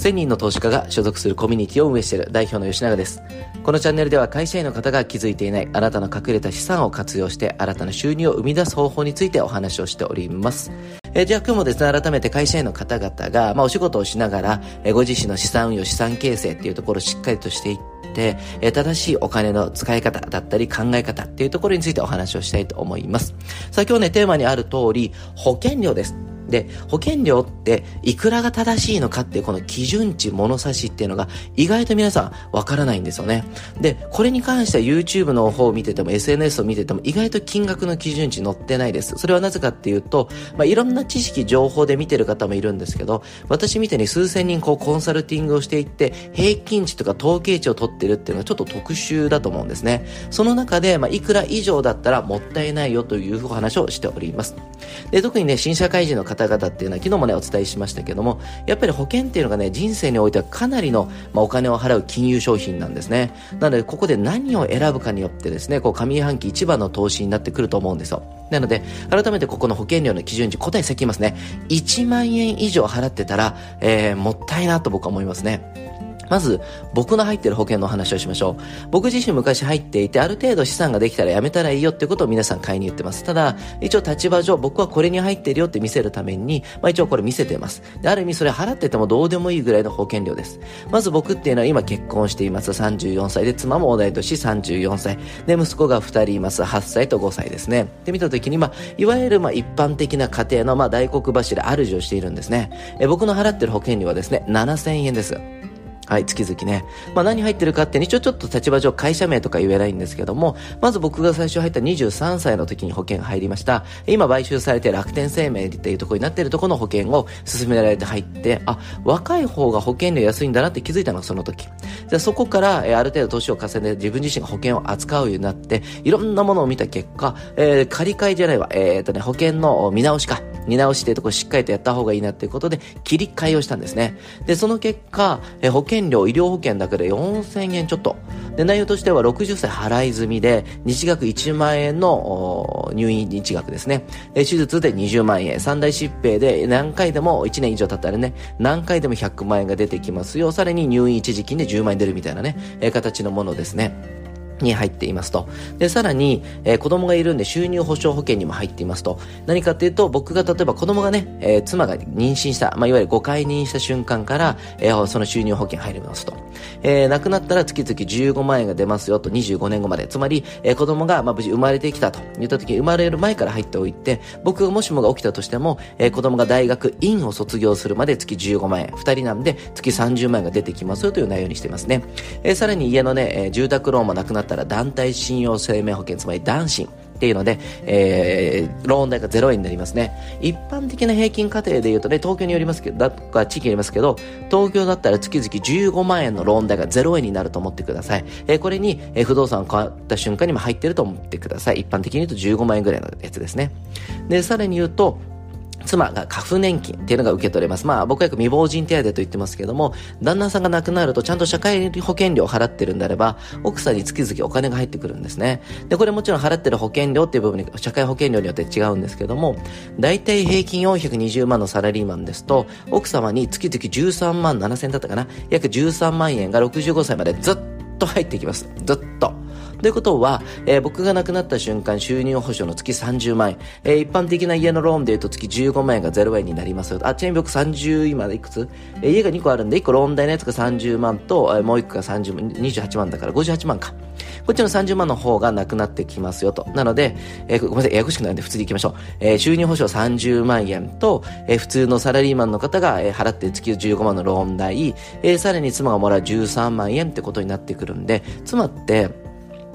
1000人の投資家が所属するコミュニティを運営している代表の吉永です。このチャンネルでは会社員の方が気づいていないあなたの隠れた資産を活用して新たな収入を生み出す方法についてお話をしております。えー、じゃあ今日もですね、改めて会社員の方々が、まあお仕事をしながら、えー、ご自身の資産運用、資産形成っていうところをしっかりとしていって、え正しいお金の使い方だったり考え方っていうところについてお話をしたいと思います。さあ今日ね、テーマにある通り、保険料です。で、保険料っていくらが正しいのかっていうこの基準値物差しっていうのが意外と皆さんわからないんですよね。で、これに関しては YouTube の方を見てても SNS を見てても意外と金額の基準値載ってないです。それはなぜかっていうと、まあ、いろんな知識、情報で見てる方もいるんですけど、私みたいに数千人こうコンサルティングをしていって平均値とか統計値を取ってるっていうのはちょっと特殊だと思うんですね。その中で、まあ、いくら以上だったらもったいないよというお話をしております。で、特にね、新社会人の方方々っていうのは昨日もね、お伝えしましたけども、やっぱり保険っていうのがね、人生においてはかなりの、まあ、お金を払う金融商品なんですね。なので、ここで何を選ぶかによってですね、こう、上半期一番の投資になってくると思うんですよ。なので、改めてここの保険料の基準値、答え先言いますね。1万円以上払ってたら、えー、もったいなと僕は思いますね。まず、僕の入ってる保険の話をしましょう。僕自身昔入っていて、ある程度資産ができたらやめたらいいよってことを皆さん買いに言ってます。ただ、一応立場上、僕はこれに入ってるよって見せるために、まあ一応これ見せてます。で、ある意味それ払っててもどうでもいいぐらいの保険料です。まず僕っていうのは今結婚しています。34歳で、妻も同い年34歳。で、息子が2人います。8歳と5歳ですね。で、見た時に、まあ、いわゆるまあ一般的な家庭のまあ大黒柱、主をしているんですね。え僕の払ってる保険料はですね、7000円です。はい、月々ね。まあ何入ってるかって一応ちょっと立場上会社名とか言えないんですけども、まず僕が最初入った23歳の時に保険入りました。今買収されて楽天生命っていうところになってるところの保険を勧められて入って、あ、若い方が保険料安いんだなって気づいたのがその時。でそこから、えー、ある程度年を重ねて自分自身が保険を扱うようになって、いろんなものを見た結果、えー、借り換えじゃないわ、えー、っとね、保険の見直しか。見直してとこしっかりとやった方がいいなっていうことで切り替えをしたんですね。で、その結果、え保険料、医療保険だけで4000円ちょっと。で、内容としては60歳払い済みで、日額1万円の入院日額ですね。で、手術で20万円、三大疾病で何回でも1年以上経ったらね、何回でも100万円が出てきますよ。さらに入院一時金で10万円出るみたいなね、え形のものですね。に入っていますと。で、さらに、えー、子供がいるんで収入保障保険にも入っていますと。何かっていうと、僕が例えば子供がね、えー、妻が妊娠した、まあ、いわゆる5回妊した瞬間から、えー、その収入保険入りますと。えー、亡くなったら月々15万円が出ますよと25年後まで。つまり、えー、子供が、まあ、無事生まれてきたと言った時、生まれる前から入っておいて、僕がもしもが起きたとしても、えー、子供が大学院を卒業するまで月15万円。2人なんで月30万円が出てきますよという内容にしていますね。えー、さらに家のね、えー、住宅ローンもなくなったたら団体信用生命保険、つまり男子っていうので、えー、ローン代が0円になりますね。一般的な平均家庭で言うとね、東京によりますけど、だとか地域によりますけど、東京だったら月々15万円のローン代が0円になると思ってください。えー、これに、えー、不動産を買った瞬間にも入ってると思ってください。一般的に言うと15万円ぐらいのやつですね。で、さらに言うと、妻が過付年金っていうのが受け取れます。まあ僕はよく未亡人手当と言ってますけども、旦那さんが亡くなるとちゃんと社会保険料を払ってるんであれば、奥さんに月々お金が入ってくるんですね。で、これもちろん払ってる保険料っていう部分に、社会保険料によって違うんですけども、大体平均420万のサラリーマンですと、奥様に月々13万7千だったかな？約13万円が65歳までずっと入ってきます。ずっと。ということは、えー、僕が亡くなった瞬間、収入保障の月30万円、えー、一般的な家のローンで言うと月15万円が0円になりますよ。あ、ちなみに僕30、今でいくつ、えー、家が2個あるんで、1個ローン代のやつが30万と、えー、もう1個が30万、28万だから58万か。こっちの30万の方がなくなってきますよと。なので、えー、ごめんなさい、ややこしくないんで普通に行きましょう。えー、収入保障30万円と、えー、普通のサラリーマンの方が、えー、払って月15万のローン代、えー、さらに妻がもらう13万円ってことになってくるんで、妻って、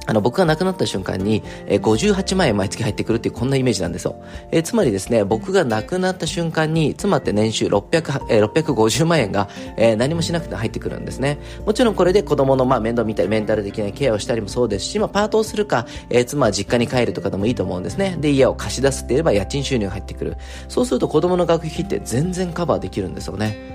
あの、僕が亡くなった瞬間に、えー、58万円毎月入ってくるっていうこんなイメージなんですよ。えー、つまりですね、僕が亡くなった瞬間に、妻って年収600、えー、650万円が、えー、何もしなくて入ってくるんですね。もちろんこれで子供の、まあ、面倒見たり、メンタル的なケアをしたりもそうですし、まあ、パートをするか、えー、妻は実家に帰るとかでもいいと思うんですね。で、家を貸し出すって言えば家賃収入が入ってくる。そうすると子供の学費って全然カバーできるんですよね。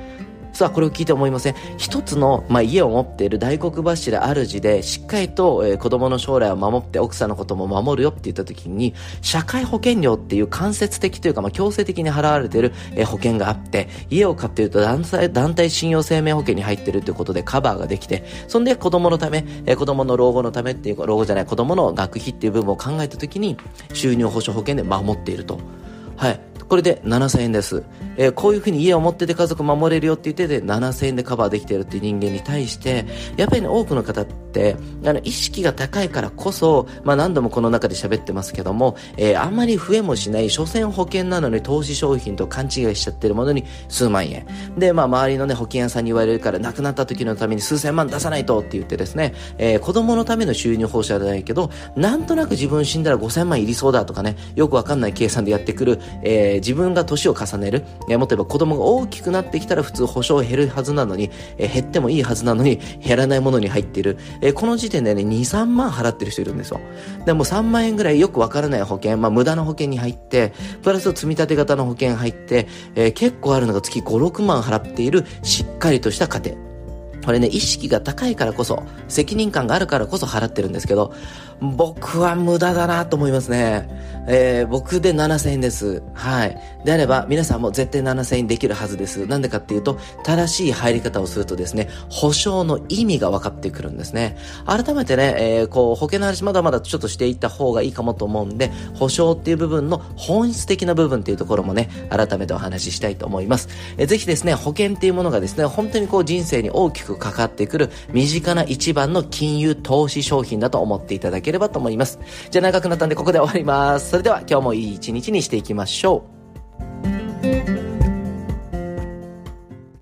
さあ、これを聞いて思いません一つの、まあ、家を持っている大黒柱主で、しっかりと、えー、子供の将来を守って、奥さんのことも守るよって言った時に、社会保険料っていう間接的というか、まあ、強制的に払われている、えー、保険があって、家を買っていると団体、団体信用生命保険に入ってるっていうことでカバーができて、そんで子供のため、えー、子供の老後のためっていう、老後じゃない、子供の学費っていう部分を考えた時に、収入保障保険で守っていると。はい。これで7000円です。えー、こういうふうに家を持ってて家族守れるよって言ってて7000円でカバーできてるっていう人間に対して、やっぱりね、多くの方、あの、意識が高いからこそ、まあ何度もこの中で喋ってますけども、えー、あんまり増えもしない、所詮保険なのに投資商品と勘違いしちゃってるものに数万円。で、まあ周りのね、保険屋さんに言われるから亡くなった時のために数千万出さないとって言ってですね、えー、子供のための収入報酬じゃないけど、なんとなく自分死んだら5000万いりそうだとかね、よくわかんない計算でやってくる、えー、自分が年を重ねる、えー、もっと言えば子供が大きくなってきたら普通保証減るはずなのに、えー、減ってもいいはずなのに減らないものに入っている、えー、この時点でね、2、3万払ってる人いるんですよ。でも3万円ぐらいよくわからない保険、まあ無駄な保険に入って、プラス積み立て型の保険入って、えー、結構あるのが月5、6万払っているしっかりとした家庭。これね、意識が高いからこそ、責任感があるからこそ払ってるんですけど、僕は無駄だなと思いますね。えー、僕で7000円です。はい。であれば、皆さんも絶対7000円できるはずです。なんでかっていうと、正しい入り方をするとですね、保証の意味が分かってくるんですね。改めてね、えー、こう、保険の話まだまだちょっとしていった方がいいかもと思うんで、保証っていう部分の本質的な部分っていうところもね、改めてお話ししたいと思います。えー、ぜひですね、保険っていうものがですね、本当にこう人生に大きく関わってくる身近な一番の金融投資商品だと思っていただけければと思います。じゃあ長くなったんでここで終わります。それでは今日もいい一日にしていきましょう。